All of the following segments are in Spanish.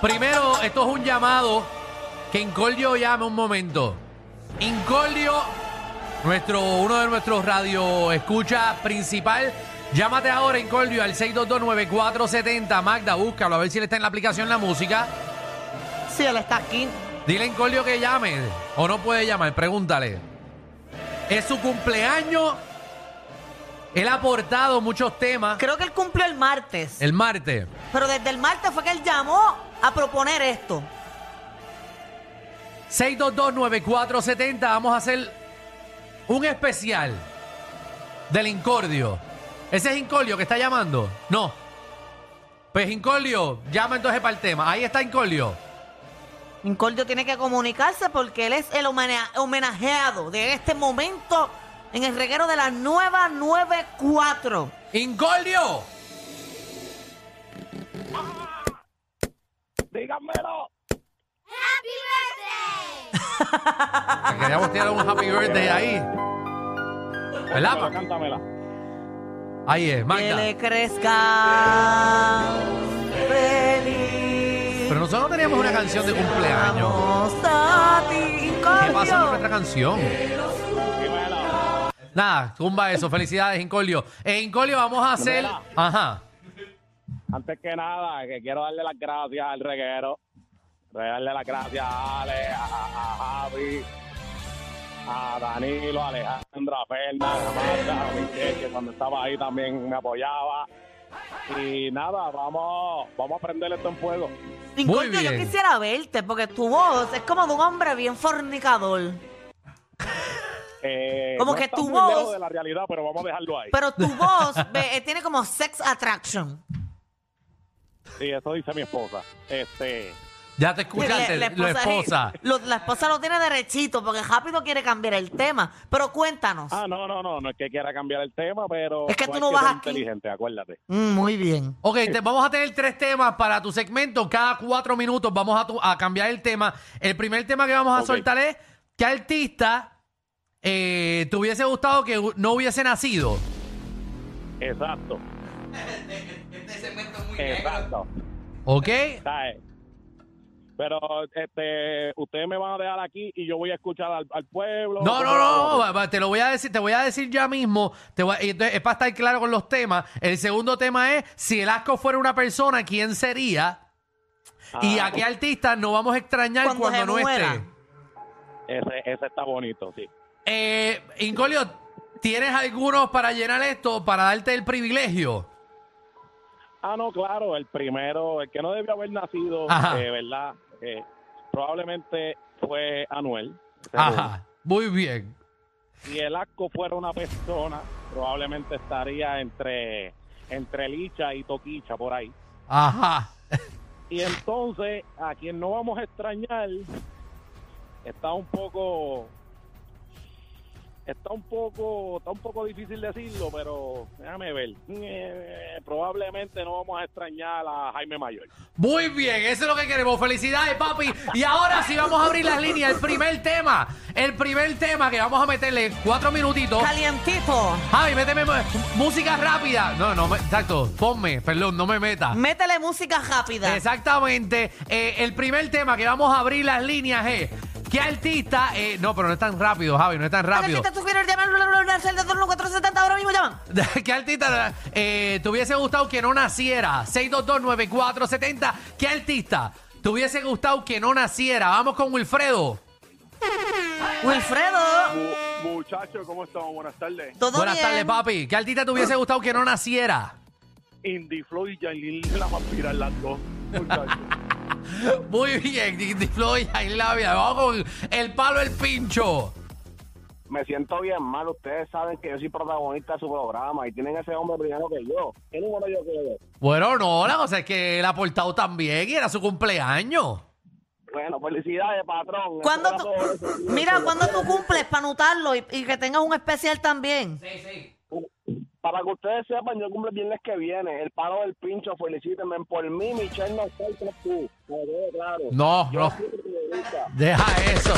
Primero, esto es un llamado que Incordio llame un momento. Incordio, nuestro, uno de nuestros radio escucha principal. Llámate ahora, Incordio, al 6229470. Magda, búscalo, a ver si le está en la aplicación la música. Sí, él está aquí. Dile a Incordio que llame. O no puede llamar, pregúntale. Es su cumpleaños. Él ha aportado muchos temas. Creo que él cumplió el martes. El martes. Pero desde el martes fue que él llamó a proponer esto. 6229470. Vamos a hacer un especial del Incordio. ¿Ese es Incordio que está llamando? No. Pues Incordio, llama entonces para el tema. Ahí está Incordio. Incordio tiene que comunicarse porque él es el homena- homenajeado de este momento en el reguero de la nueva 94. ¡Incordio! Díganmelo. Que queríamos tirar un happy birthday ahí. ¿Verdad? Cántamela, cántamela. Ahí es, Que Magda. le crezca feliz. Pero nosotros teníamos una canción de cumpleaños. A ti, ¿Qué pasa con nuestra canción? Nada, tumba eso. Felicidades, Incordio. En Incordio vamos a hacer. Ajá. Antes que nada, que quiero darle las gracias al reguero. Darle las gracias a Ale, a, a Javi, a Danilo, a Alejandro, a Fernan, a Marta, a Michelle, que cuando estaba ahí también me apoyaba. Y nada, vamos, vamos a prender esto en fuego. Incordio, yo quisiera verte porque tu voz es como de un hombre bien fornicador. Eh, Como no que tu voz- de la realidad, pero vamos a dejarlo ahí. Pero tu voz ve, eh, tiene como sex attraction. Sí, eso dice mi esposa. Este, Ya te escuchaste, la esposa. lo- la esposa lo tiene derechito porque rápido quiere cambiar el tema. Pero cuéntanos. ah, no, no, no, no es que quiera cambiar el tema, pero Es que tú no que vas aquí. inteligente, acuérdate. Mm, muy bien. Ok, te- vamos a tener tres temas para tu segmento. Cada cuatro minutos vamos a, tu- a cambiar el tema. El primer tema que vamos a soltar es ¿qué artista eh, te hubiese gustado que no hubiese nacido? Exacto. Exacto. ¿Ok? Pero este, ustedes me van a dejar aquí y yo voy a escuchar al, al pueblo. No, no, no, va- va, te lo voy a decir, te voy a decir ya mismo. Te voy a- y entonces, es para estar claro con los temas. El segundo tema es si el asco fuera una persona, ¿quién sería? Y Ah, a qué artista no vamos a extrañar Cuando cuando, se no muera. esté. Ese, ese está bonito, sí. Eh, Incolio, ¿tienes algunos para llenar esto, para darte el privilegio? Ah, no, claro, el primero, el que no debió haber nacido, eh, ¿verdad? Eh, probablemente fue Anuel. Ajá, muy bien. Si el asco fuera una persona, probablemente estaría entre, entre Licha y Toquicha, por ahí. Ajá. Y entonces, a quien no vamos a extrañar, está un poco, está un poco, está un poco difícil decirlo, pero déjame ver. Eh, probablemente no vamos a extrañar a Jaime Mayor. Muy bien, eso es lo que queremos. Felicidades, papi. Y ahora sí vamos a abrir las líneas. El primer tema, el primer tema que vamos a meterle cuatro minutitos. Calientito. Javi, méteme mu- música rápida. No, no, me- exacto. Ponme, perdón, no me meta. Métele música rápida. Exactamente. Eh, el primer tema que vamos a abrir las líneas es ¿qué artista? eh, no, pero no es tan rápido, Javi, no es tan rápido. ¿Qué tú quieres llamar al de 470 ahora mismo llaman? ¿Qué artista eh, te hubiese gustado que no naciera? 6229470. ¿Qué artista te hubiese gustado que no naciera? Vamos con Wilfredo. Wilfredo. Muchachos, ¿cómo estamos? Buenas tardes. Todo Buenas bien. tardes, papi. ¿Qué artista te hubiese gustado que no naciera? Indie Flow y Jailin la vampira las dos. Muchachos. Muy bien, Didi Floyd, ahí la vida. Vamos con el palo el pincho. me siento bien mal. Ustedes saben que yo soy protagonista de su programa y tienen ese hombre primero que yo. ¿Qué número yo quiero? Bueno, no, la cosa es que él ha aportado también y era su cumpleaños. Bueno, felicidades, patrón. ¿Cuándo tú, mira, cuando tú cumples para anotarlo y, y que tengas un especial también? Para que ustedes sepan, yo cumple el viernes que viene. El paro del pincho, felicítenme. Por mí, Michelle no está el tú. Claro. No, Yo no. Deja eso.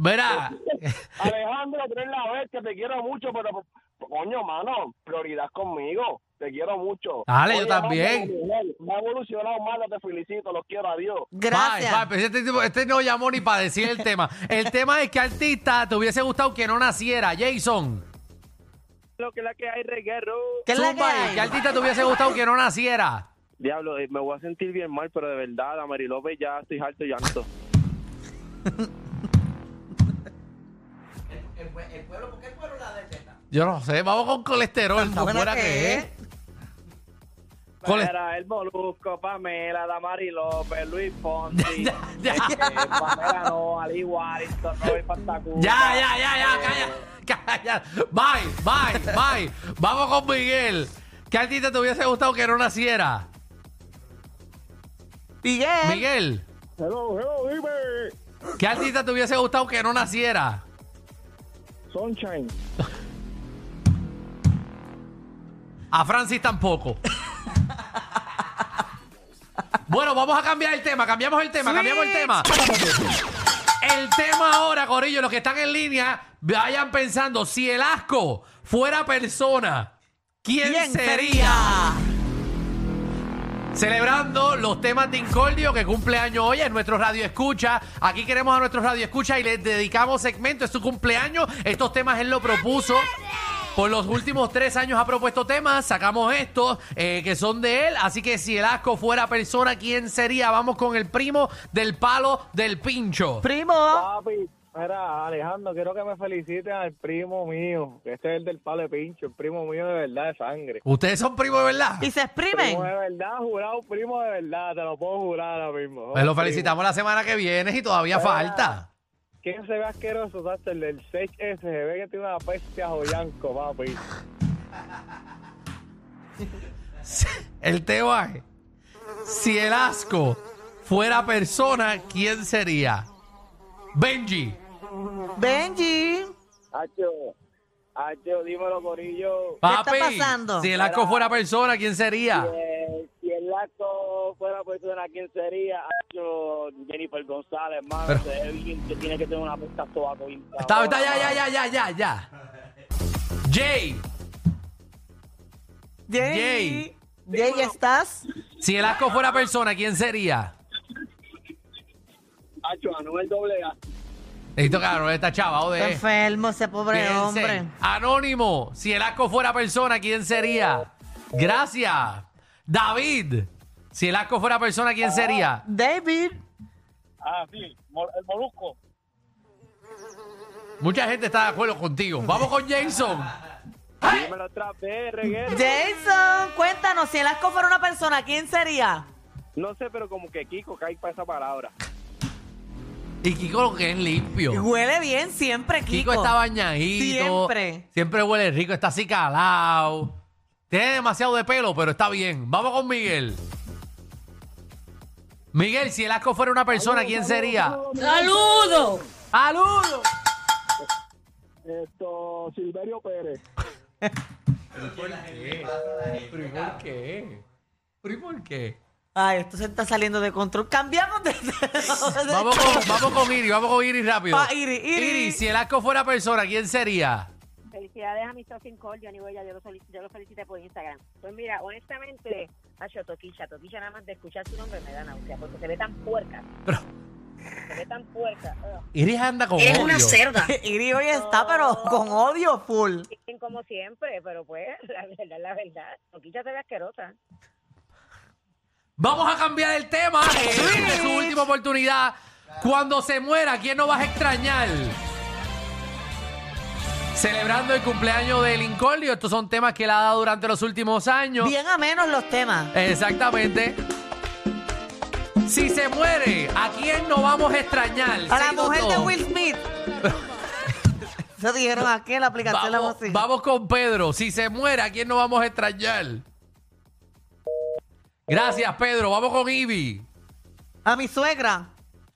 Verá, Alejandro, tú eres la vez que te quiero mucho, pero coño, mano, prioridad conmigo. Te quiero mucho. Dale, yo también. mano, Me ha evolucionado más, te felicito, los quiero, adiós. Gracias. Bye, bye, pero este, tipo- este no llamó ni para decir el tema. El tema es que artista te hubiese gustado que no naciera, Jason. Lo que es la que hay, reguero. ¿Qué es la que hay? ¿Qué artista te hubiese gustado que no naciera? Diablo, eh, me voy a sentir bien mal, pero de verdad, a Mary López ya estoy harto y llanto. Yo no sé, vamos con colesterol, tan buena que que es. es. Cole- Era el Molusco, Pamela, Damari López, Luis Fonsi. Ya, ya. eh, Pamela no, Ali Warrington, Robert Pantacuca. Ya, ya, ya, ya, calla, calla. Bye, bye, bye. Vamos con Miguel. ¿Qué artista te hubiese gustado que no naciera? Miguel. Miguel, Hello, hello, dime. ¿qué artista te hubiese gustado que no naciera? Sunshine. A Francis tampoco. Bueno, vamos a cambiar el tema. Cambiamos el tema, cambiamos el tema. El tema ahora, Corillo, los que están en línea, vayan pensando, si el asco fuera persona, ¿quién, ¿Quién sería? sería? Celebrando los temas de Incordio que cumple año hoy en nuestro Radio Escucha. Aquí queremos a nuestro Radio Escucha y les dedicamos segmento. Es su cumpleaños. Estos temas él lo propuso. Por los últimos tres años ha propuesto temas. Sacamos estos eh, que son de él. Así que si el asco fuera persona, ¿quién sería? Vamos con el primo del palo del pincho. Primo. Papi, mira, Alejandro, quiero que me feliciten al primo mío, que este es el del palo de pincho, el primo mío de verdad, de sangre. Ustedes son primos de verdad. Y se exprimen. Primo de verdad, jurado, primo de verdad, te lo puedo jurar ahora mismo. Pues lo felicitamos la semana que viene y todavía falta. ¿Quién se ve asqueroso? ¿sabes? El del 6S, se ve que tiene una peste a joyanco, papi. El tema es, si el asco fuera persona, ¿quién sería? Benji. Benji. Hacho, Hacho, dímelo, Corillo. ¿Qué está Papi, pasando? si el asco fuera persona, ¿quién sería? Si el laco fuera persona, ¿quién sería? Hacho, Jennifer González, hermano. Pero- Se ve bien que tiene que tener una puta sobaco bien Está, está, ya, ya, ya, ya, ya, ya. Jay, Jay. Jay. Jay, ¿estás? si el asco fuera persona, ¿quién sería? Hacho, Anuel doble A. Necesito que Anuel está chavado de enfermo ese pobre Piensen. hombre. Anónimo, si el asco fuera persona, ¿quién sería? Gracias. David, si el asco fuera persona, ¿quién sería? David. Ah, sí, el molusco. Mucha gente está de acuerdo contigo. Vamos con Jason. Dímelo otra vez, reguero. Jason, cuéntanos, si el asco fuera una persona, ¿quién sería? No sé, pero como que Kiko cae para esa palabra. Y Kiko lo que es limpio. Huele bien siempre, Kiko. Kiko está bañadito. Siempre. Siempre huele rico, está así calado. Tiene demasiado de pelo, pero está bien. Vamos con Miguel. Miguel, si el asco fuera una persona, ¿quién sería? ¡Saludos! ¡Saludos! Esto, Silverio Pérez. ¿Pero por qué? ¿Pero y por qué? Ay, esto se está saliendo de control. Cambiamos de... Vamos con, vamos con Iri, vamos con Iri rápido. Ah, Iri, Iri. si el asco fuera persona, ¿quién sería? Felicidades a mi socio Incol, Johnny Huella, yo lo, yo lo felicité por Instagram. Pues mira, honestamente, a Toquilla, Toquilla nada más de escuchar su nombre me da náusea, porque se ve tan puerca, Pero se ve tan puerca. Ugh. Iri anda con odio. cerda. Iri hoy está, pero con odio full. Como siempre, pero pues, la verdad, la verdad, Toquilla se ve asquerosa. Vamos a cambiar el tema. Esta es su última oportunidad. Cuando se muera, ¿quién no vas a extrañar? Celebrando el cumpleaños del Incordio. Estos son temas que él ha dado durante los últimos años. Bien a menos los temas. Exactamente. Si se muere, ¿a quién no vamos a extrañar? A la 622. mujer de Will Smith. Se dijeron aquí en la aplicación de la Vamos, música. vamos con Pedro. Si se muere, ¿a quién no vamos a extrañar? Gracias, Pedro. Vamos con Ivy. A mi suegra.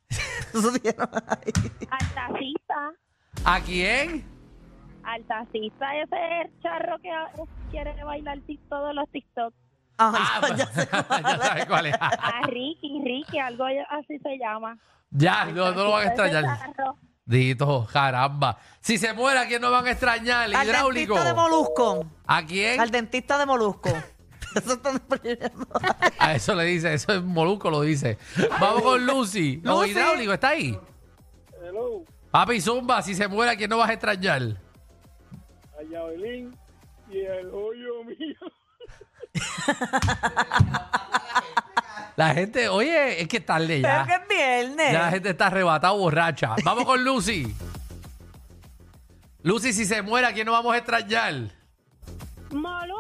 Ahí. Altacista, ¿A quién? altacista, ese es el charro que ah, quiere bailar todos los TikTok. Ay, Ah, ya, ya sé cuál ya es. sabes cuál es. A Ricky, Ricky, algo así se llama. ya, no, no lo van a extrañar. Dito, caramba. Si se muere, ¿a quién no van a extrañar? Al Hidráulico. dentista de Molusco. ¿A quién? Al dentista de Molusco. Eso están escribiendo. A eso le dice, eso es Moluco lo dice. Vamos con Lucy. Los Lucy. hidráulicos, ¿está ahí? Hello, Papi Zumba, si se muere, ¿a quién no vas a extrañar? a Yabelín y el hoyo mío. La gente, oye, es que es tarde ya. Pero que es viernes. Ya la gente está arrebatada borracha. Vamos con Lucy. Lucy, si se muere, ¿a quién no vamos a extrañar? Molusco,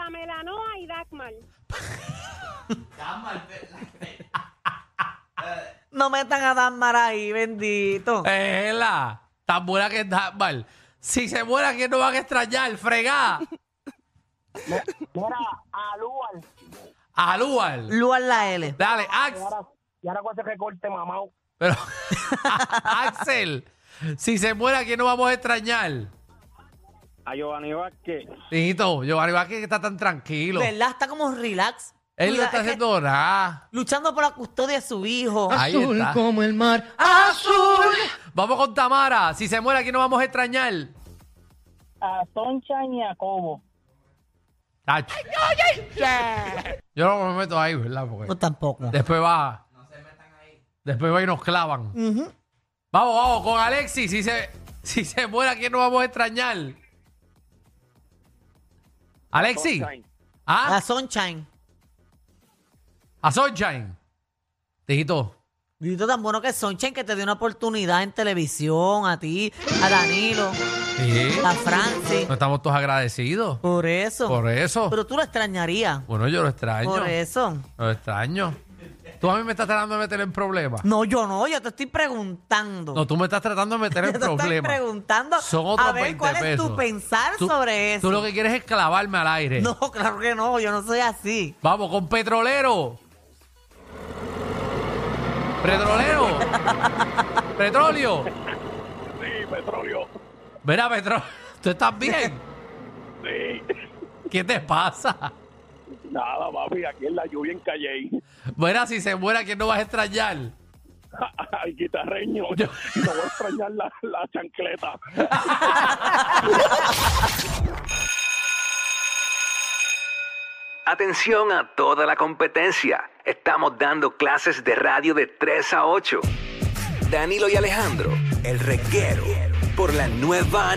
Pamela Noa y Dagmar. No metan a Danmar ahí, bendito. Es la tan buena que es mal. Si se muere, ¿a quién no van a extrañar? Fregá. Mira, a Luan. Alúal. Luan la L. Dale, Ax. Y ahora con ese recorte, mamá. Pero, Axel, si se muere, ¿a quién no vamos a extrañar? A Giovanni Vázquez. Hijito, Giovanni Vázquez que está tan tranquilo. ¿Verdad? Está como relax. Él no Cuida- está es que- haciendo nada. Luchando por la custodia de su hijo. Ahí está. como el mar. Vamos con Tamara. Si se muere, ¿a quién no vamos a extrañar? A Soncha y a Cobo. Tacho. Yo no me meto ahí, ¿verdad? Porque No tampoco. después va. Después va y nos clavan. Ujú. Vamos, vamos, con Alexis. Si se, si se muere, ¿a quién no vamos a extrañar? Alexis. A ¿Ah? Sunshine. A Sunshine. Dijito. Dito tan bueno que es Sunshine que te dio una oportunidad en televisión, a ti, a Danilo, Sí. a Francis. No estamos todos agradecidos. Por eso. Por eso. Pero tú lo extrañarías. Bueno, yo lo extraño. Por eso. Lo extraño. Tú a mí me estás tratando de meter en problemas. No, yo no, yo te estoy preguntando. No, tú me estás tratando de meter yo en te estoy problemas. preguntando Son otros a ver 20 cuál es pesos. tu pensar Tú- sobre eso. Tú lo que quieres es clavarme al aire. No, claro que no, yo no soy así. Vamos con petrolero. Petrolero. Petróleo. Sí, petróleo. Mira, petróleo. ¿Tú estás bien? Sí. ¿Qué te pasa? Nada, papi, aquí en la lluvia en Calle. Mira, si se muere, ¿a quién no vas a extrañar? Ay, guitarreño. Yo- No voy a extrañar la, la chancleta. Atención a toda la competencia. Estamos dando clases de radio de 3 a 8. Danilo y Alejandro, el reguero, por la nueva